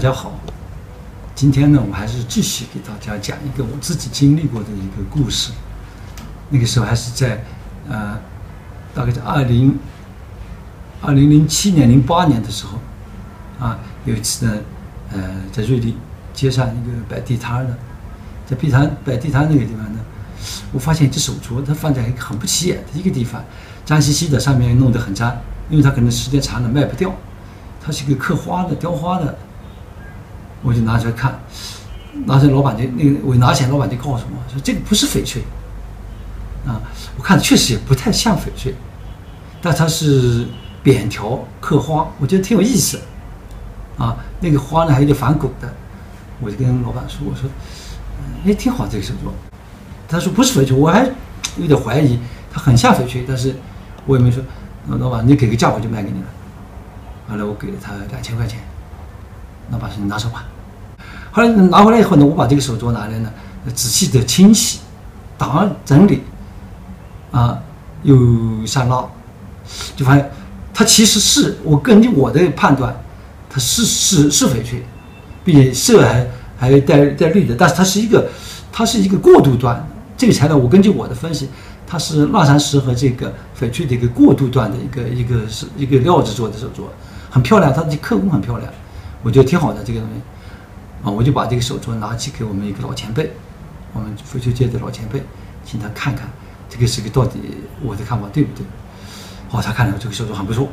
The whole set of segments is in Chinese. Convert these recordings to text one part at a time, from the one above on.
大家好，今天呢，我还是继续给大家讲一个我自己经历过的一个故事。那个时候还是在，呃，大概在二零二零零七年、零八年的时候，啊，有一次呢，呃，在瑞丽街上一个摆地摊的，在地摊摆地摊那个地方呢，我发现一只手镯，它放在一个很不起眼的一个地方，脏兮兮的，上面弄得很脏，因为它可能时间长了卖不掉。它是一个刻花的、雕花的，我就拿出来看，拿出来老板就那个我拿起来，老板就告诉我说这个不是翡翠，啊，我看确实也不太像翡翠，但它是扁条刻花，我觉得挺有意思，啊，那个花呢还有点反骨的，我就跟老板说，我说，哎，挺好这个手镯，他说不是翡翠，我还有点怀疑，它很像翡翠，但是我也没说，老板你给个价我就卖给你了。后来我给了他两千块钱，老板说你拿走吧。后来拿回来以后呢，我把这个手镯拿来呢，仔细的清洗、打整理，啊，又上蜡，就发现它其实是我根据我的判断，它是是是翡翠，并且色还还带带绿的，但是它是一个它是一个过渡段。这个材料我根据我的分析，它是蜡山石和这个翡翠的一个过渡段的一个一个是一个料子做的手镯。很漂亮，它的刻工很漂亮，我觉得挺好的这个东西，啊，我就把这个手镯拿去给我们一个老前辈，我们翡翠界的老前辈，请他看看这个是个到底我的看法对不对？哦，他看了这个手镯很不错，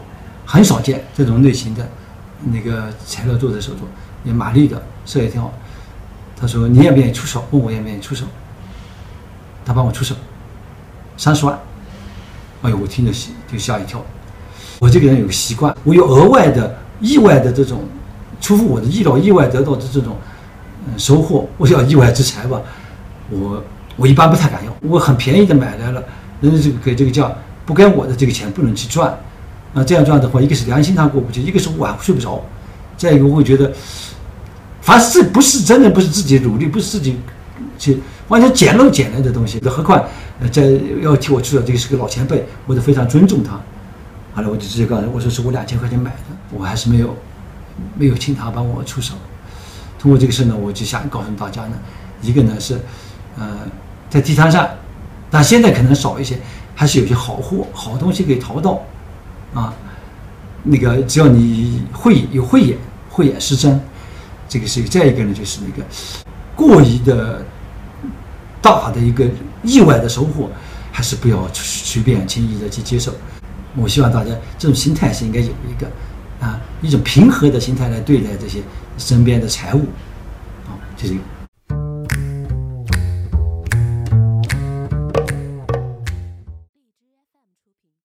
很少见这种类型的那个材料做的手镯，也蛮绿的，色也挺好。他说你愿不愿意出手？问我愿不愿意出手？他帮我出手，三十万。哎呦，我听着就吓一跳。我这个人有个习惯，我有额外的、意外的这种出乎我的意料、意外得到的这种嗯收获，我叫意外之财吧。我我一般不太敢要，我很便宜的买来了，人家这个给这个价，不该我的这个钱不能去赚。那这样赚的话，一个是良心上过不去，一个是晚上睡不着，再一个我会觉得，凡是不是真的不是自己努力，不是自己去完全捡漏捡来的东西，何况在要替我出的这个是个老前辈，我都非常尊重他。后来我就直接告诉他，我说是我两千块钱买的，我还是没有没有请他帮我出手。通过这个事呢，我就想告诉大家呢，一个呢是，呃，在地摊上，但现在可能少一些，还是有些好货、好东西可以淘到，啊，那个只要你慧有慧眼，慧眼识真，这个是再一个呢就是那个过于的大的一个意外的收获，还是不要随便轻易的去接受。我希望大家这种心态是应该有一个，一种平和的心态来对待这些身边的财物，啊，就是。